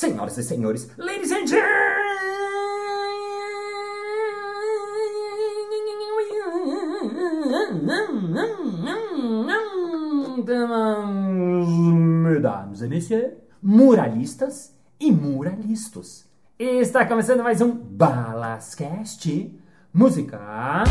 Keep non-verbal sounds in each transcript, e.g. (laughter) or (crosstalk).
senhoras e senhores, ladies and mesdames et messieurs, muralistas e muralistas. Está começando mais um Balascast Música.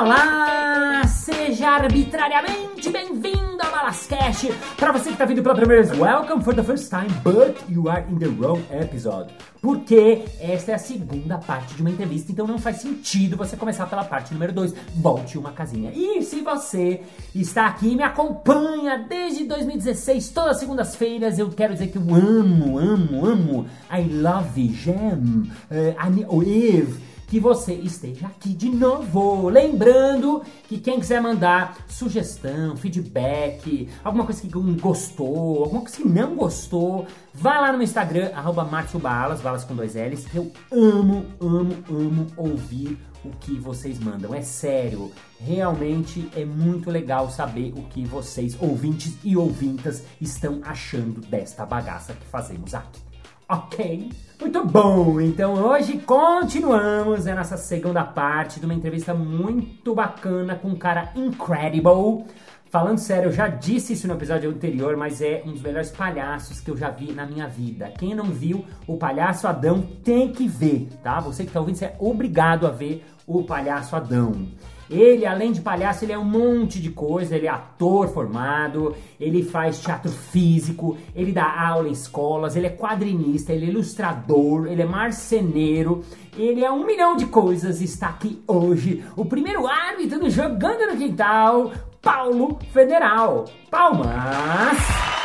Olá! Seja arbitrariamente bem-vindo ao Balascast. Para você que está vindo pela primeira vez, welcome for the first time, but you are in the wrong episode. Porque esta é a segunda parte de uma entrevista, então não faz sentido você começar pela parte número 2. Volte uma casinha. E se você está aqui e me acompanha desde 2016, todas as segundas-feiras, eu quero dizer que eu amo, amo, amo. I love Gem, uh, Eve que você esteja aqui de novo. Lembrando que quem quiser mandar sugestão, feedback, alguma coisa que gostou, alguma coisa que não gostou, vá lá no meu Instagram, arroba Balas, balas com dois L's. Eu amo, amo, amo ouvir o que vocês mandam. É sério, realmente é muito legal saber o que vocês, ouvintes e ouvintas, estão achando desta bagaça que fazemos aqui. Ok? Muito bom! Então hoje continuamos a nossa segunda parte de uma entrevista muito bacana com um cara incredible. Falando sério, eu já disse isso no episódio anterior, mas é um dos melhores palhaços que eu já vi na minha vida. Quem não viu o Palhaço Adão tem que ver, tá? Você que está ouvindo, você é obrigado a ver o Palhaço Adão. Ele, além de palhaço, ele é um monte de coisa. Ele é ator formado, ele faz teatro físico, ele dá aula em escolas, ele é quadrinista, ele é ilustrador, ele é marceneiro, ele é um milhão de coisas. Está aqui hoje o primeiro árbitro Jogando no Quintal, Paulo Federal. Palmas!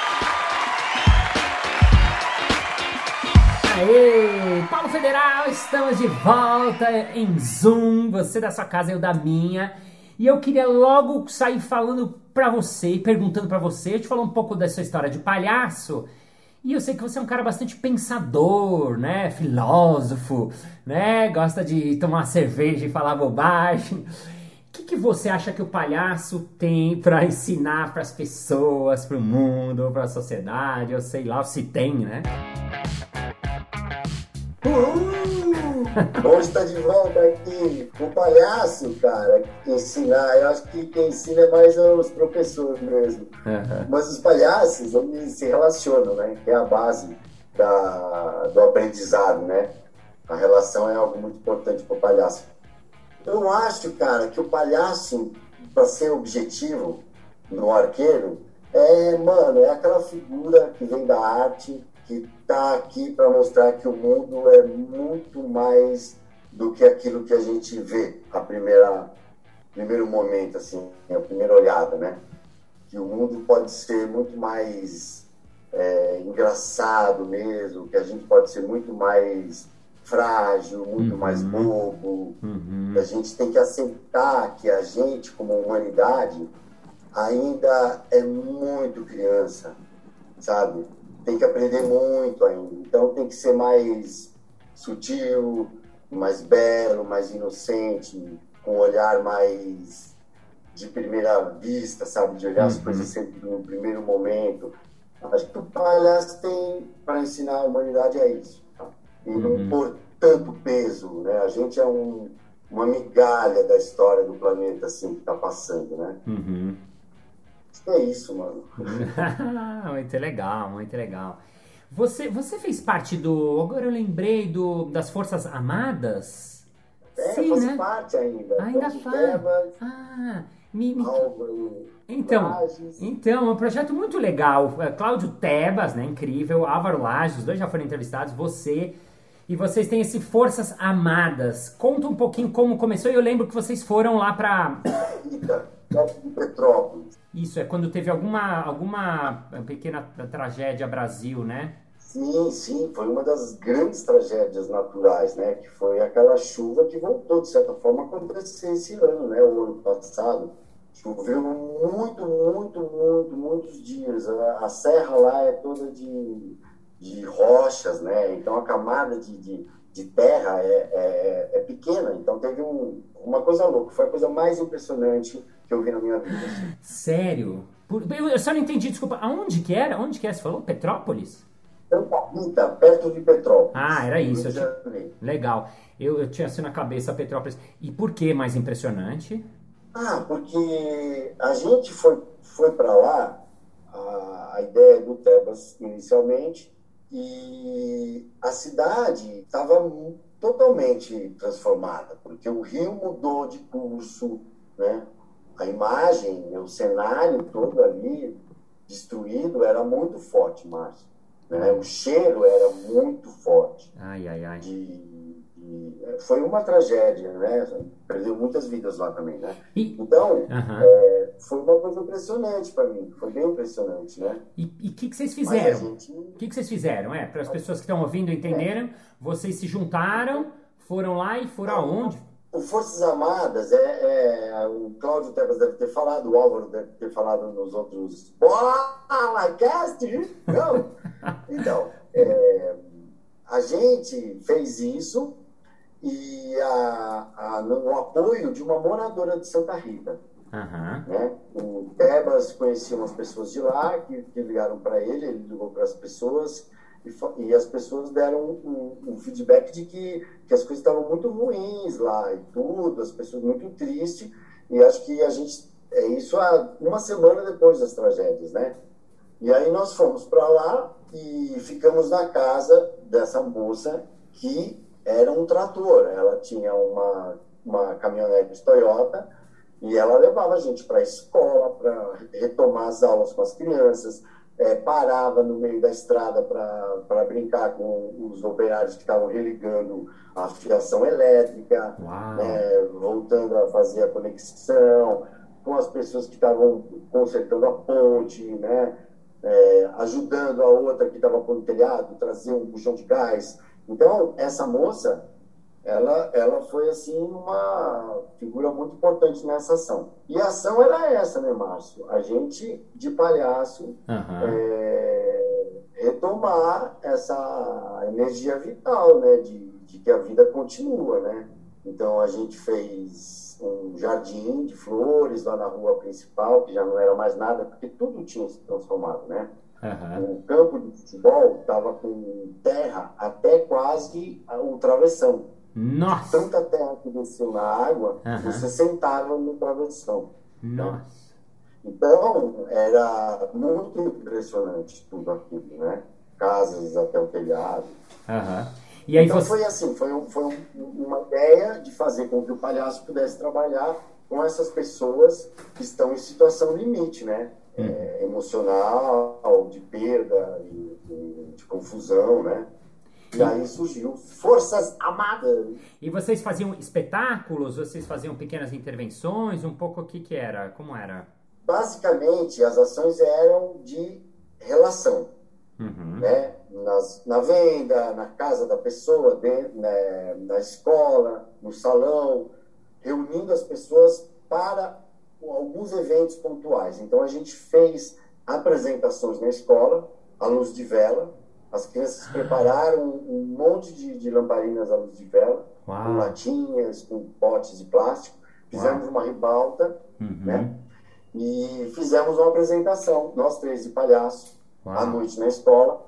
Aê! Paulo Federal, estamos de volta em Zoom, você da sua casa, eu da minha. E eu queria logo sair falando pra você, perguntando pra você, eu te falar um pouco dessa história de palhaço. E eu sei que você é um cara bastante pensador, né? Filósofo, né? Gosta de tomar cerveja e falar bobagem. O que, que você acha que o palhaço tem para ensinar para as pessoas, para o mundo, para a sociedade? Eu sei lá se tem, né? Bom estar de volta aqui. O palhaço, cara, ensinar, eu acho que quem ensina é mais os professores mesmo. Uhum. Mas os palhaços, eles se relacionam, né? Que é a base da, do aprendizado, né? A relação é algo muito importante para o palhaço. Eu acho, cara, que o palhaço, para ser objetivo no arqueiro, é, mano, é aquela figura que vem da arte, que está aqui para mostrar que o mundo é muito mais do que aquilo que a gente vê a primeira primeiro momento assim a primeira olhada né que o mundo pode ser muito mais é, engraçado mesmo que a gente pode ser muito mais frágil muito uhum. mais bobo uhum. a gente tem que aceitar que a gente como humanidade ainda é muito criança sabe tem que aprender muito ainda. Então tem que ser mais sutil, mais belo, mais inocente, com um olhar mais de primeira vista, sabe? De olhar uhum. as coisas sempre no primeiro momento. Acho que o palhaço tem para ensinar a humanidade é isso. E uhum. não pôr tanto peso, né? A gente é um, uma migalha da história do planeta, assim, que está passando, né? Uhum. É isso, mano. (laughs) muito legal, muito legal. Você, você fez parte do. Agora eu lembrei do, das Forças Amadas? É, Sim, faz né? parte ainda. Ainda faz. Ah, me, me... Então, então, é um projeto muito legal. É, Cláudio Tebas, né? Incrível. Álvaro Lages, os dois já foram entrevistados. Você. E vocês têm esse Forças Amadas. Conta um pouquinho como começou. Eu lembro que vocês foram lá para (coughs) Petrópolis. Isso, é quando teve alguma, alguma pequena tragédia Brasil, né? Sim, sim, foi uma das grandes tragédias naturais, né? Que foi aquela chuva que voltou, de certa forma, a acontecer esse ano, né? O ano passado. Choveu muito, muito, muito, muitos dias. A, a serra lá é toda de, de rochas, né? Então a camada de, de, de terra é, é, é, pequena. Então teve um, uma coisa louca. Foi a coisa mais impressionante que eu vi na minha vida. Sério? Eu só não entendi, desculpa. Aonde que era? Onde que é? Você falou? Petrópolis? Santa Rita, perto de Petrópolis. Ah, era isso. Tinha... Legal. Eu, eu tinha assim na cabeça Petrópolis. E por que mais impressionante? Ah, porque a gente foi, foi para lá, a, a ideia do Tebas inicialmente, e a cidade estava totalmente transformada, porque o rio mudou de curso, né? a imagem, o cenário todo ali destruído era muito forte, Márcio. Né? O cheiro era muito forte. Ai, ai, ai. De, foi uma tragédia, né? Perdeu muitas vidas lá também, né? E, então, é, foi uma coisa impressionante para mim. Foi bem impressionante, né? E o que, que vocês fizeram? O gente... que, que vocês fizeram? É, para as pessoas que estão ouvindo entenderam, é. vocês se juntaram, foram lá e foram aonde? O Forças Armadas, é, é, o Cláudio Tebas deve ter falado, o Álvaro deve ter falado nos outros. Bola, cast! Não! (laughs) Então, é, a gente fez isso e a, a, no apoio de uma moradora de Santa Rita. Uhum. Né? O Tebas conhecia umas pessoas de lá que, que ligaram para ele, ele ligou para as pessoas e, e, as pessoas deram um, um, feedback de que, que as coisas estavam muito ruins lá e tudo, as pessoas muito tristes. E acho que a gente. É isso há uma semana depois das tragédias, né? E aí nós fomos para lá e ficamos na casa dessa moça que era um trator. Ela tinha uma, uma caminhonete Toyota e ela levava a gente para a escola, para retomar as aulas com as crianças é, parava no meio da estrada para brincar com os operários que estavam religando a fiação elétrica, né, voltando a fazer a conexão, com as pessoas que estavam consertando a ponte, né, é, ajudando a outra que estava com o telhado, trazer um puxão de gás. Então, essa moça, ela, ela foi assim uma figura muito importante nessa ação. E a ação era essa, né, Márcio? A gente, de palhaço, uhum. é, retomar essa energia vital, né, de, de que a vida continua, né? Então a gente fez um jardim de flores lá na rua principal, que já não era mais nada, porque tudo tinha se transformado, né? Uhum. O campo de futebol estava com terra até quase o travessão. Nossa! Tanta terra que desceu na água, uhum. você sentava no travessão. Nossa! Então, era muito impressionante tudo aquilo, né? Casas até o telhado. Uhum. E aí então você... foi assim, foi, um, foi um, uma ideia de fazer com que o palhaço pudesse trabalhar com essas pessoas que estão em situação limite, né? É, emocional, de perda, de, de confusão, né? E aí surgiu Forças Amadas. E vocês faziam espetáculos? Vocês faziam pequenas intervenções? Um pouco o que, que era? Como era? Basicamente, as ações eram de relação. Uhum. Né? Nas, na venda, na casa da pessoa, dentro, né? na escola, no salão, reunindo as pessoas para alguns eventos pontuais. Então, a gente fez apresentações na escola, à luz de vela, as crianças prepararam um monte de, de lamparinas à luz de vela, Uau. com latinhas, com potes de plástico. Fizemos Uau. uma ribalta, uhum. né? E fizemos uma apresentação, nós três de palhaço, Uau. à noite na escola.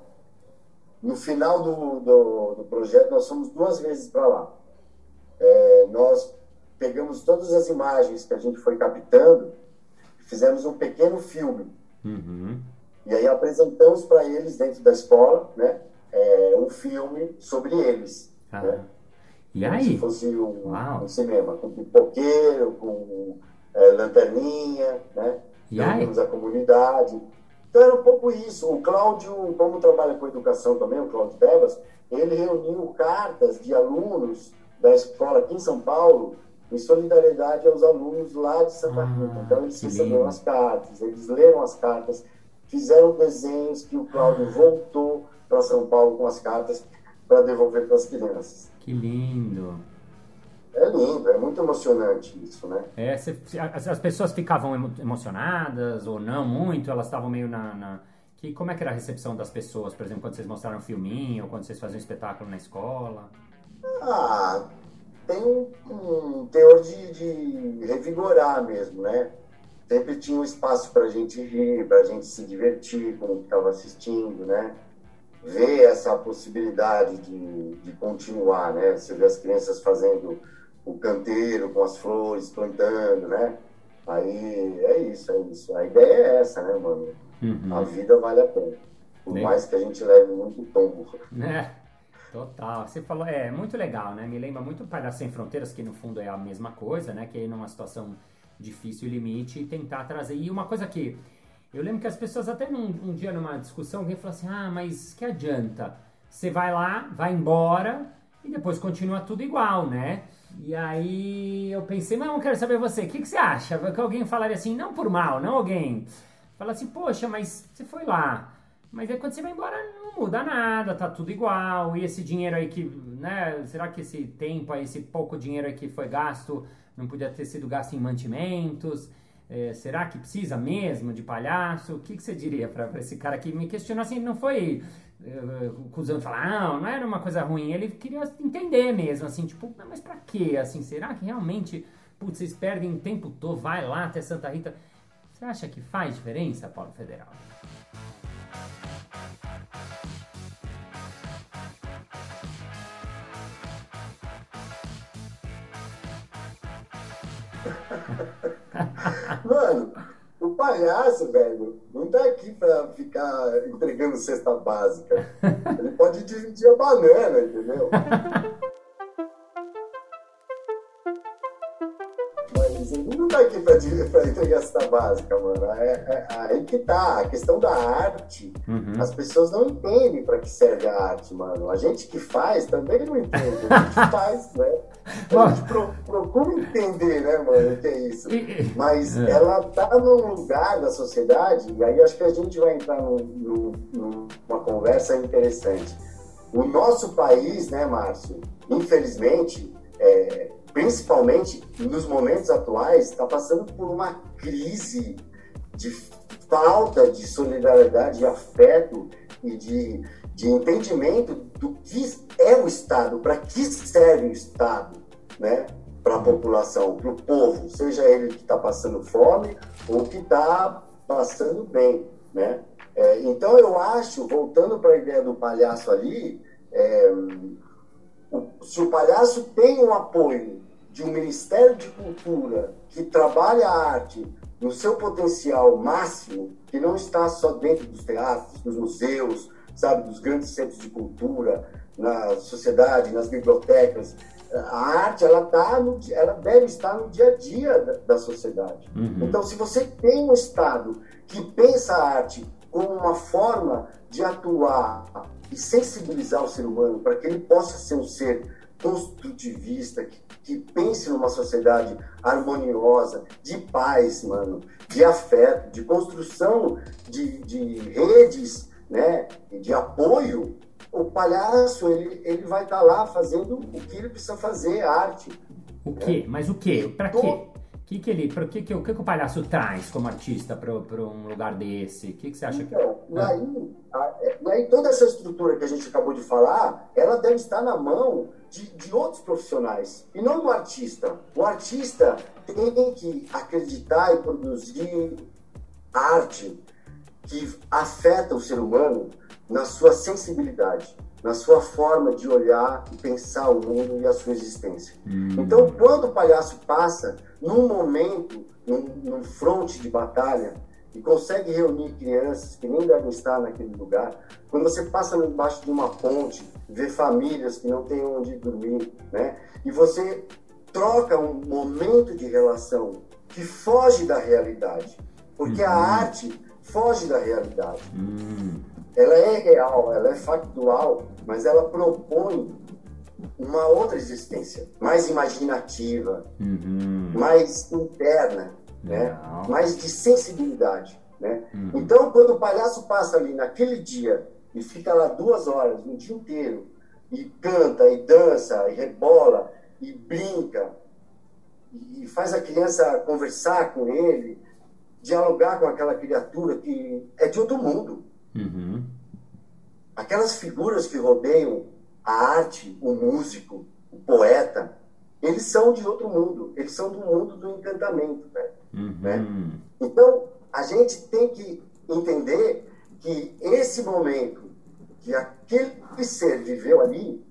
No final do, do, do projeto, nós fomos duas vezes para lá. É, nós pegamos todas as imagens que a gente foi captando e fizemos um pequeno filme. Uhum. E aí apresentamos para eles, dentro da escola, né, é, um filme sobre eles. Ah. Né? E aí? Como se fosse um, um, cinema, com pipoqueiro, com é, lanterninha, né? E aí? a comunidade. Então era um pouco isso. O Cláudio, como trabalha com educação também, o Cláudio Tebas, ele reuniu cartas de alunos da escola aqui em São Paulo em solidariedade aos alunos lá de Santa Rita. Ah, então eles receberam as cartas, eles leram as cartas fizeram desenhos que o Cláudio voltou para São Paulo com as cartas para devolver para as crianças. Que lindo! É lindo, é muito emocionante isso, né? É, as, as pessoas ficavam emocionadas ou não muito, elas estavam meio na, na Que, como é que era a recepção das pessoas, por exemplo, quando vocês mostraram um filminho, ou quando vocês faziam um espetáculo na escola? Ah, tem um, um teor de, de revigorar mesmo, né? Sempre tinha um espaço para a gente rir, para a gente se divertir com o que estava assistindo, né? Ver essa possibilidade de, de continuar, né? Você vê as crianças fazendo o canteiro com as flores, plantando, né? Aí é isso, é isso. A ideia é essa, né, mano? Uhum. A vida vale a pena. Por Nem... mais que a gente leve muito tombo. É, total. Você falou, é muito legal, né? Me lembra muito Palhaço Sem Fronteiras, que no fundo é a mesma coisa, né? Que aí numa situação difícil e limite, tentar trazer. E uma coisa que eu lembro que as pessoas, até num, um dia numa discussão, alguém falou assim: ah, mas que adianta? Você vai lá, vai embora e depois continua tudo igual, né? E aí eu pensei, mas eu quero saber você, o que, que você acha? Que alguém falaria assim, não por mal, não alguém. Fala assim, poxa, mas você foi lá. Mas aí quando você vai embora não muda nada, tá tudo igual. E esse dinheiro aí que, né? Será que esse tempo aí, esse pouco dinheiro aí que foi gasto, não podia ter sido gasto em mantimentos? É, será que precisa mesmo de palhaço? O que, que você diria para esse cara que me questionou assim? Não foi uh, cuzão falar, não, não era uma coisa ruim. Ele queria entender mesmo, assim, tipo, mas pra quê? Assim, será que realmente, putz, vocês perdem o tempo todo, vai lá até Santa Rita? Você acha que faz diferença, Paulo Federal? Mano, o palhaço, velho, não tá aqui pra ficar entregando cesta básica. Ele pode dividir a banana, entendeu? não tá aqui pra, pra entregar essa básica, mano. É, é, aí que tá. A questão da arte, uhum. as pessoas não entendem pra que serve a arte, mano. A gente que faz também não entende. A gente (laughs) faz, né? Gente pro, procura entender, né, mano, o que é isso. Mas é. ela tá num lugar da sociedade, e aí acho que a gente vai entrar num, numa conversa interessante. O nosso país, né, Márcio, infelizmente, é, principalmente nos momentos atuais, está passando por uma crise de falta de solidariedade, de afeto e de, de entendimento do que é o Estado, para que serve o Estado, né? Para a população, para o povo, seja ele que está passando fome ou que está passando bem, né? É, então eu acho, voltando para a ideia do palhaço ali, é, o, se o palhaço tem um apoio de um Ministério de Cultura que trabalha a arte no seu potencial máximo, que não está só dentro dos teatros, dos museus, sabe, dos grandes centros de cultura, na sociedade, nas bibliotecas. A arte, ela, tá no, ela deve estar no dia a dia da, da sociedade. Uhum. Então, se você tem um Estado que pensa a arte como uma forma de atuar e sensibilizar o ser humano para que ele possa ser um ser construtivista, que, que pense numa sociedade harmoniosa, de paz, mano, de afeto, de construção de, de redes, né, de apoio, o palhaço ele, ele vai estar tá lá fazendo o que ele precisa fazer, arte. O quê? Né? Mas o quê? Para quê? que, que ele, que, que, o que, que o palhaço traz como artista para um lugar desse? O que, que você acha então, que. Aí, é, aí toda essa estrutura que a gente acabou de falar, ela deve estar na mão de, de outros profissionais e não do artista. O artista tem que acreditar e produzir arte que afeta o ser humano na sua sensibilidade na sua forma de olhar e pensar o mundo e a sua existência. Hum. Então, quando o palhaço passa num momento, num, num fronte de batalha, e consegue reunir crianças que nem devem estar naquele lugar, quando você passa embaixo de uma ponte, vê famílias que não têm onde dormir, né? E você troca um momento de relação que foge da realidade, porque a uhum. arte foge da realidade. Hum ela é real, ela é factual, mas ela propõe uma outra existência, mais imaginativa, uhum. mais interna, né? mais de sensibilidade. Né? Uhum. Então, quando o palhaço passa ali naquele dia e fica lá duas horas, um dia inteiro, e canta, e dança, e rebola, e brinca, e faz a criança conversar com ele, dialogar com aquela criatura que é de outro mundo Uhum. Aquelas figuras que rodeiam a arte, o músico, o poeta, eles são de outro mundo. Eles são do mundo do encantamento. Né? Uhum. né? Então, a gente tem que entender que esse momento que aquele ser viveu ali,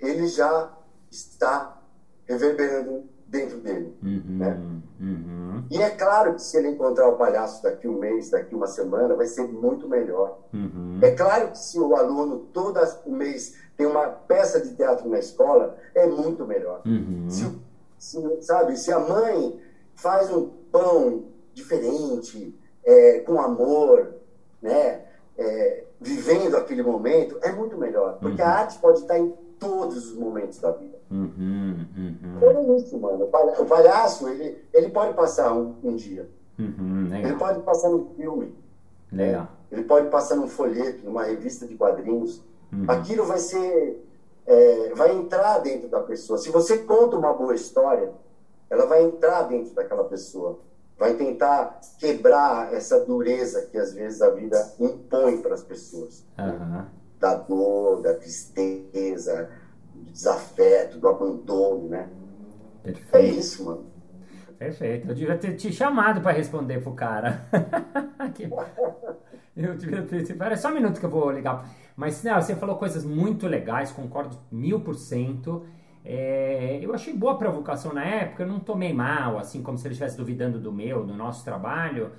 ele já está reverberando dentro dele. Uhum, né? uhum. E é claro que se ele encontrar o palhaço daqui um mês, daqui uma semana, vai ser muito melhor. Uhum. É claro que se o aluno todo o mês tem uma peça de teatro na escola, é muito melhor. Uhum. Se, se, sabe, se a mãe faz um pão diferente, é, com amor, né? É, vivendo aquele momento, é muito melhor. Porque a uhum. arte pode estar em todos os momentos da vida. Uhum, uhum. Isso, mano. O palhaço, ele, ele pode passar um, um dia. Uhum, ele pode passar num filme. Legal. Né? Ele pode passar num folheto, numa revista de quadrinhos. Uhum. Aquilo vai ser. É, vai entrar dentro da pessoa. Se você conta uma boa história, ela vai entrar dentro daquela pessoa. Vai tentar quebrar essa dureza que às vezes a vida impõe para as pessoas. Uhum. Da dor, da tristeza, do desafeto, do abandono, né? Perfeito. É isso, mano. Perfeito. Eu devia ter te chamado para responder pro cara. (laughs) eu devia ter. Espera só um minuto que eu vou ligar. Mas não, você falou coisas muito legais, concordo mil por cento. É, eu achei boa a provocação na época, eu não tomei mal, assim como se ele estivesse duvidando do meu, do nosso trabalho,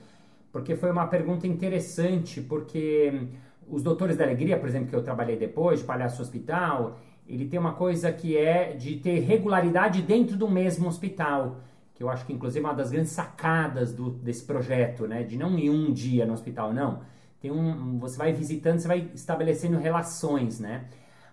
porque foi uma pergunta interessante, porque os Doutores da Alegria, por exemplo, que eu trabalhei depois, de Palhaço Hospital, ele tem uma coisa que é de ter regularidade dentro do mesmo hospital, que eu acho que inclusive é uma das grandes sacadas do, desse projeto, né, de não ir um dia no hospital, não. Tem um, você vai visitando, você vai estabelecendo relações, né?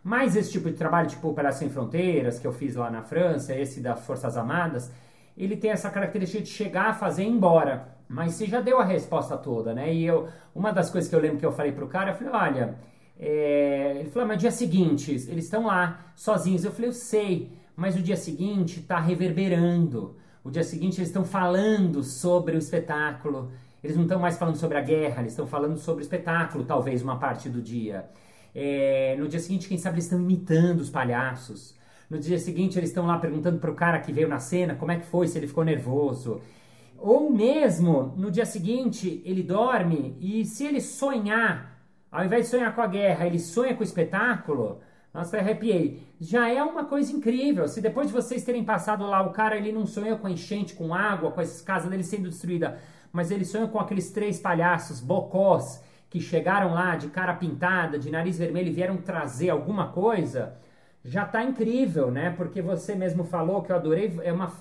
Mas esse tipo de trabalho, tipo Operação Sem Fronteiras, que eu fiz lá na França, esse das Forças Armadas, ele tem essa característica de chegar, fazer e ir embora. Mas você já deu a resposta toda, né? E eu, uma das coisas que eu lembro que eu falei pro cara, eu falei, olha, é... ele falou, mas dia seguinte, eles estão lá, sozinhos. Eu falei, eu sei, mas o dia seguinte está reverberando. O dia seguinte eles estão falando sobre o espetáculo. Eles não estão mais falando sobre a guerra, eles estão falando sobre o espetáculo, talvez uma parte do dia. É, no dia seguinte, quem sabe eles estão imitando os palhaços. No dia seguinte, eles estão lá perguntando pro cara que veio na cena como é que foi, se ele ficou nervoso. Ou mesmo, no dia seguinte, ele dorme e se ele sonhar, ao invés de sonhar com a guerra, ele sonha com o espetáculo, nossa, eu arrepiei. Já é uma coisa incrível. Se depois de vocês terem passado lá, o cara ele não sonha com enchente, com água, com as casas dele sendo destruída, mas ele sonha com aqueles três palhaços, bocós, que chegaram lá de cara pintada, de nariz vermelho e vieram trazer alguma coisa, já tá incrível, né? Porque você mesmo falou que eu adorei, é uma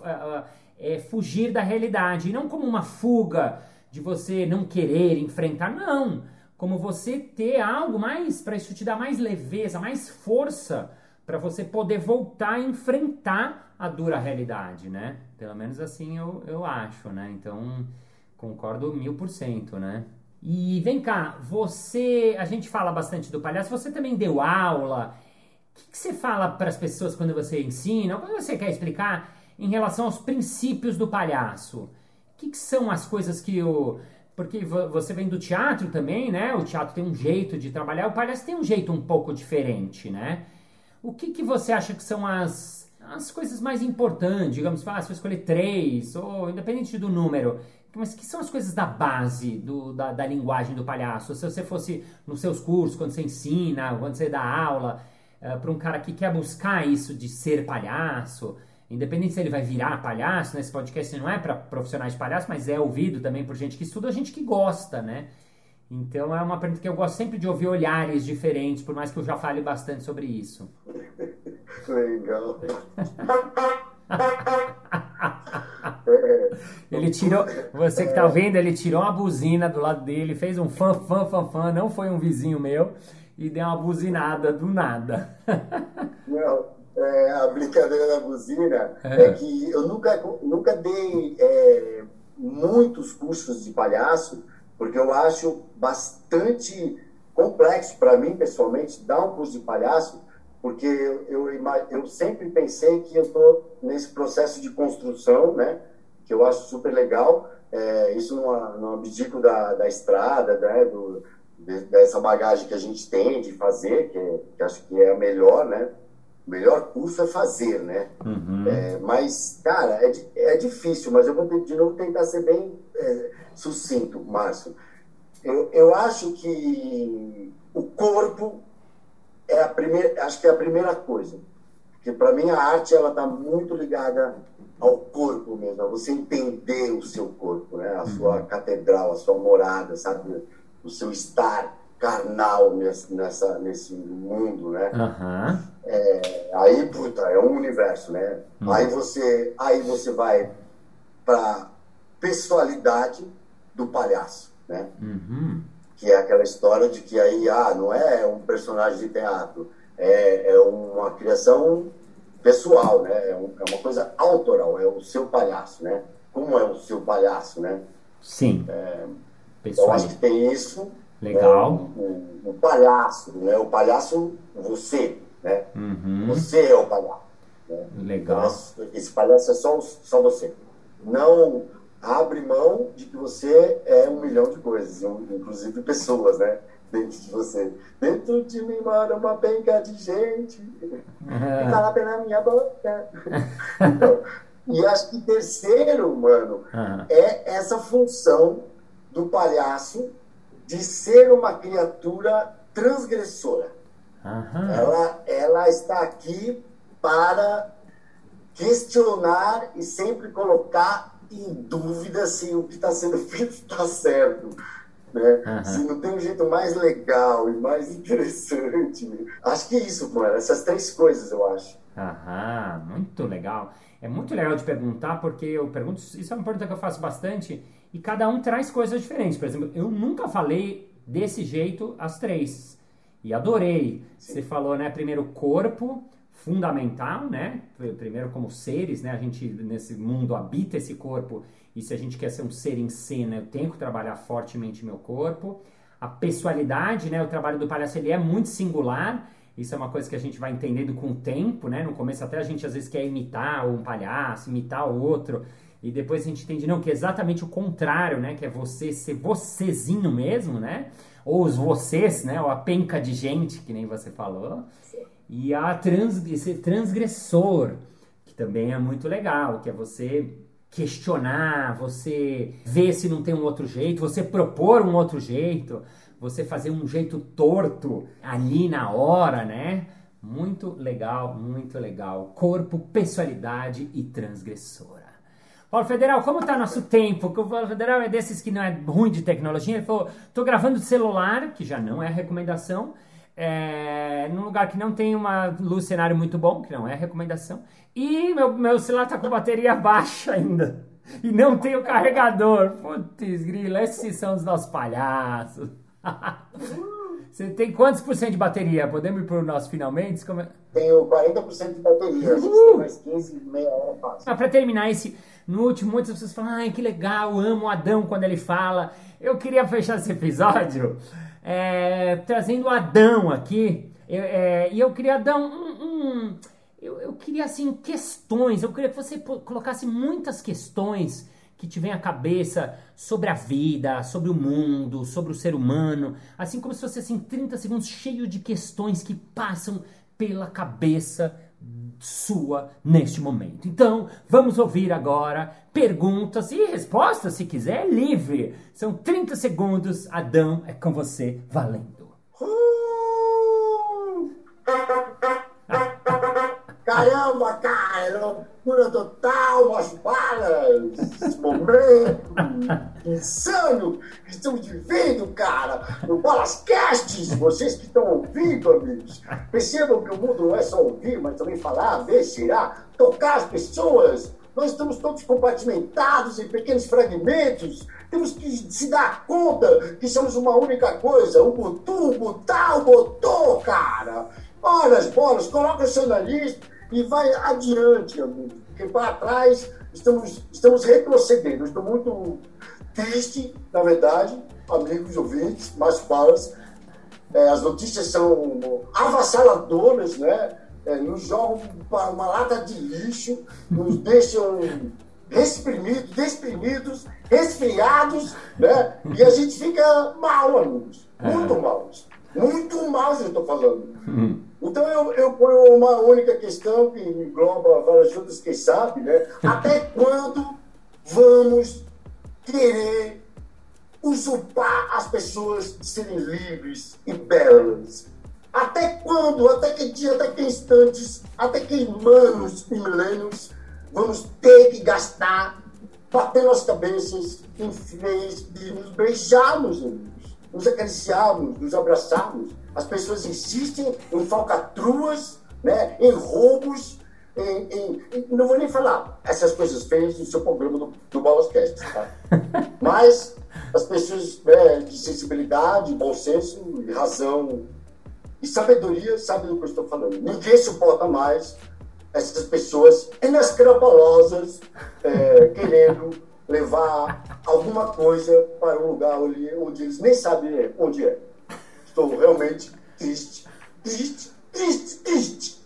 é fugir da realidade, e não como uma fuga de você não querer enfrentar, não, como você ter algo mais para isso te dar mais leveza, mais força para você poder voltar a enfrentar a dura realidade, né? Pelo menos assim eu, eu acho, né? Então concordo mil por cento, né? E vem cá, você, a gente fala bastante do palhaço, você também deu aula. O que, que você fala para as pessoas quando você ensina, quando você quer explicar em relação aos princípios do palhaço? O que, que são as coisas que o. Porque você vem do teatro também, né? O teatro tem um jeito de trabalhar, o palhaço tem um jeito um pouco diferente, né? O que, que você acha que são as, as coisas mais importantes? Digamos, ah, se for escolher três, ou independente do número, mas que são as coisas da base do, da, da, linguagem do palhaço? Se você fosse nos seus cursos, quando você ensina, quando você dá aula, uh, eh, para um cara que quer buscar isso de ser palhaço, independente se ele vai virar palhaço, né? Esse podcast não é para profissionais de palhaço, mas é ouvido também por gente que estuda, gente que gosta, né? Então é uma pergunta que eu gosto sempre de ouvir olhares diferentes, por mais que eu já fale bastante sobre isso. Legal. (laughs) ele tirou, você que tá vendo, ele tirou uma buzina do lado dele, fez um fã, fã, fã, fã, não foi um vizinho meu, e deu uma buzinada do nada. Não, é, a brincadeira da buzina é, é que eu nunca, nunca dei é, muitos cursos de palhaço, porque eu acho bastante complexo para mim, pessoalmente, dar um curso de palhaço, porque eu, eu, eu sempre pensei que eu estou nesse processo de construção, né? Que eu acho super legal. É, isso não, não abdico da, da estrada, né? Do, dessa bagagem que a gente tem de fazer, que, é, que acho que é a melhor, né? O melhor curso é fazer, né? Uhum. É, mas, cara, é, é difícil, mas eu vou de novo tentar ser bem é, sucinto, Márcio. Eu, eu acho que o corpo é a primeira, acho que é a primeira coisa. Porque para mim a arte ela está muito ligada ao corpo mesmo, a você entender o seu corpo, né? A sua uhum. catedral, a sua morada, sabe? O seu estar carnal nesse, nessa, nesse mundo, né? Uhum. É, aí, puta, é um universo, né? Uhum. Aí você, aí você vai para pessoalidade do palhaço, né? Uhum. Que é aquela história de que aí, ah, não é um personagem de teatro, é, é uma criação pessoal, né? É, um, é, uma coisa autoral, é o seu palhaço, né? Como é o seu palhaço, né? Sim. É, eu acho que tem isso. Legal. Né? O, o, palhaço, né? O palhaço, você, né? Uhum. Você é o palhaço. Né? Legal. Esse, esse palhaço é só, só você. Não abre mão de que você é um milhão de coisas, inclusive pessoas, né? Dentro de você. Dentro de mim mora uma penca de gente. Uhum. Fala pela minha boca. então, e acho que terceiro, mano, uhum. é essa função do palhaço de ser uma criatura transgressora. Uhum. Ela, ela está aqui para questionar e sempre colocar em dúvida se o que está sendo (laughs) feito está certo. Né? Uhum. Se não tem um jeito mais legal e mais interessante. Acho que é isso, mano. Essas três coisas, eu acho. Aham, muito legal. É muito legal de perguntar, porque eu pergunto, isso é uma pergunta que eu faço bastante, e cada um traz coisas diferentes. Por exemplo, eu nunca falei desse jeito as três. E adorei. Sim. Você falou, né, primeiro corpo, fundamental, né? Primeiro como seres, né? A gente nesse mundo habita esse corpo e se a gente quer ser um ser em cena, eu tenho que trabalhar fortemente meu corpo. A pessoalidade, né? O trabalho do palhaço ele é muito singular. Isso é uma coisa que a gente vai entendendo com o tempo, né? No começo até a gente às vezes quer imitar um palhaço, imitar o outro. E depois a gente entende, não, que é exatamente o contrário, né? Que é você ser vocêzinho mesmo, né? Ou os vocês, né? Ou a penca de gente, que nem você falou. E a trans, esse transgressor, que também é muito legal, que é você questionar, você ver se não tem um outro jeito, você propor um outro jeito, você fazer um jeito torto ali na hora, né? Muito legal, muito legal. Corpo, pessoalidade e transgressora. Paulo Federal, como está nosso tempo? O Paulo Federal é desses que não é ruim de tecnologia. Ele falou: estou gravando celular, que já não é recomendação, é, num lugar que não tem uma luz cenário muito bom, que não é recomendação, e meu, meu celular tá com bateria (laughs) baixa ainda. E não tem o carregador. Putz, grila, esses são os nossos palhaços. (laughs) Você tem quantos por cento de bateria? Podemos ir para o nosso finalmente? Como é? Tenho 40% de bateria. Uh! mais 15, meia hora fácil. Ah, para terminar esse, no último, muitas pessoas falam, ai, que legal, amo Adão quando ele fala. Eu queria fechar esse episódio é, trazendo Adão aqui. Eu, é, e eu queria dar um. um eu, eu, queria, assim, questões. Eu queria que você colocasse muitas questões que te vem à cabeça sobre a vida, sobre o mundo, sobre o ser humano. Assim como se fosse, assim, 30 segundos cheio de questões que passam pela cabeça sua neste momento. Então, vamos ouvir agora perguntas e respostas, se quiser, livre. São 30 segundos. Adão, é com você, valendo. Caramba, cara, loucura total, umas balas, esse momento (laughs) insano que estamos vivendo, cara, no Balascasts, vocês que estão ouvindo, amigos, percebam que o mundo não é só ouvir, mas também falar, ver, cheirar, tocar as pessoas. Nós estamos todos compartimentados em pequenos fragmentos. Temos que se dar conta que somos uma única coisa. O Butu, o Butá, o Botô, cara. Olha as bolas, coloca o nariz e vai adiante, amigo. Porque para trás estamos, estamos retrocedendo. estou muito triste, na verdade, amigos ouvintes, mais paras. É, as notícias são avassaladoras, né? É, nos jogam para uma lata de lixo, nos (laughs) deixam exprimidos, desprimidos, resfriados, né? E a gente fica mal, amigos. Muito é. mal. Muito mal, eu estou falando. Hum. Então eu, eu ponho uma única questão que engloba várias outras, quem sabe, né? Até quando vamos querer usurpar as pessoas de serem livres e belas? Até quando, até que dia, até que instantes, até que anos e milênios vamos ter que gastar batendo as cabeças em vez de nos beijarmos, nos acariciarmos, nos abraçarmos? As pessoas insistem em falcatruas, né, em roubos, em, em, em, não vou nem falar essas coisas feias no seu programa do, do Baloscast, tá? (laughs) Mas as pessoas né, de sensibilidade, bom senso, razão e sabedoria sabem do que eu estou falando. Ninguém suporta mais essas pessoas inescrupulosas é, querendo levar alguma coisa para um lugar onde, onde eles nem sabem onde é. Estou realmente triste, triste, triste, triste.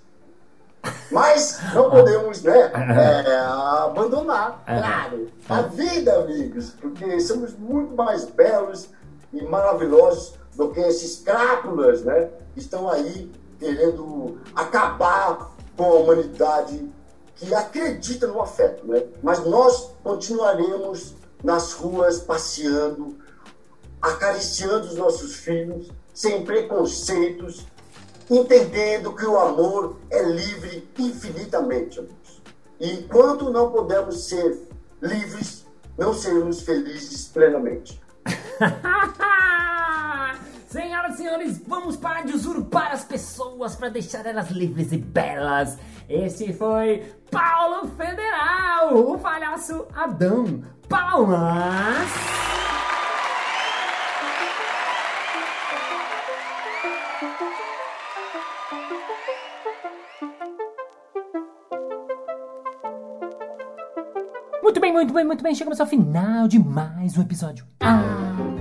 Mas não podemos né, (laughs) é, abandonar, é. claro, a vida, amigos, porque somos muito mais belos e maravilhosos do que esses crápulas né, que estão aí querendo acabar com a humanidade que acredita no afeto. Né? Mas nós continuaremos nas ruas passeando, acariciando os nossos filhos, sem preconceitos, entendendo que o amor é livre infinitamente, amigos. E enquanto não podemos ser livres, não seremos felizes plenamente. (laughs) Senhoras e senhores, vamos parar de usurpar as pessoas para deixar elas livres e belas. Esse foi Paulo Federal, o palhaço Adão. Palmas! Muito bem, muito bem, muito bem. Chegamos ao final de mais um episódio. Ah!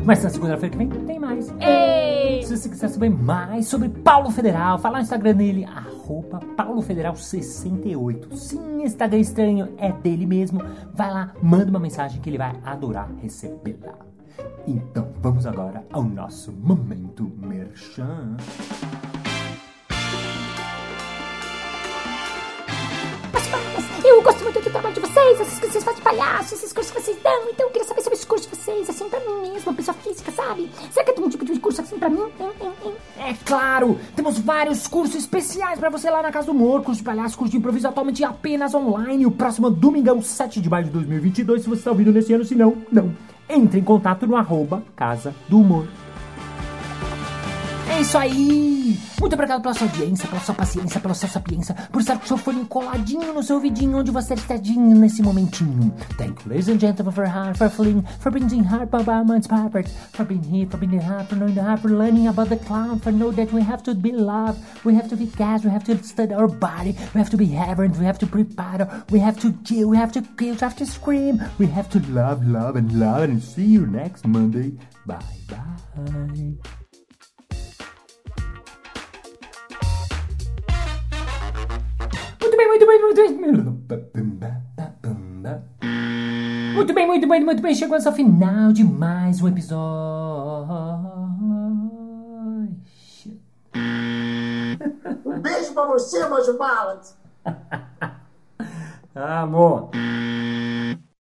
Mas na segunda-feira que vem tem mais. Ei! Se você quiser saber mais sobre Paulo Federal, falar no Instagram dele, arroba paulofederal68. Sim, Instagram estranho é dele mesmo. Vai lá, manda uma mensagem que ele vai adorar recebê-la. Então, vamos agora ao nosso momento merchan. Muito do trabalho de vocês, essas coisas que vocês fazem de palhaço, esses cursos que vocês dão. Então eu queria saber sobre os cursos de vocês, assim, pra mim mesmo, pessoa física, sabe? Será que tem um tipo de curso assim pra mim? Tem, tem, tem. É claro! Temos vários cursos especiais pra você lá na Casa do Humor. Curso de palhaço, curso de improviso atualmente apenas online. O próximo domingão, 7 de maio de 2022. Se você está ouvindo nesse ano, se não, não. Entre em contato no arroba Casa do Humor. É isso aí! Muito obrigado pela sua audiência, pela sua paciência, pela sua sapiência, por estar com o seu coladinho no seu onde você está nesse momentinho. Thank you, ladies and gentlemen, for heart, for feeling, for being heart, for moments, papers, for being here, for being heart, for knowing the heart, for learning about the clown, for know that we have to be loved, we have to be cast, we have to study our body, we have to be reverent, we have to prepare, we have to kill, we have to kill, we have to scream, we have to love, love, and love, and see you next Monday. Bye bye. Muito bem, muito bem, muito bem. Muito bem, muito bem, muito bem. Chegamos ao final de mais um episódio. Um beijo pra você, Mojo Balance. (laughs) Amor.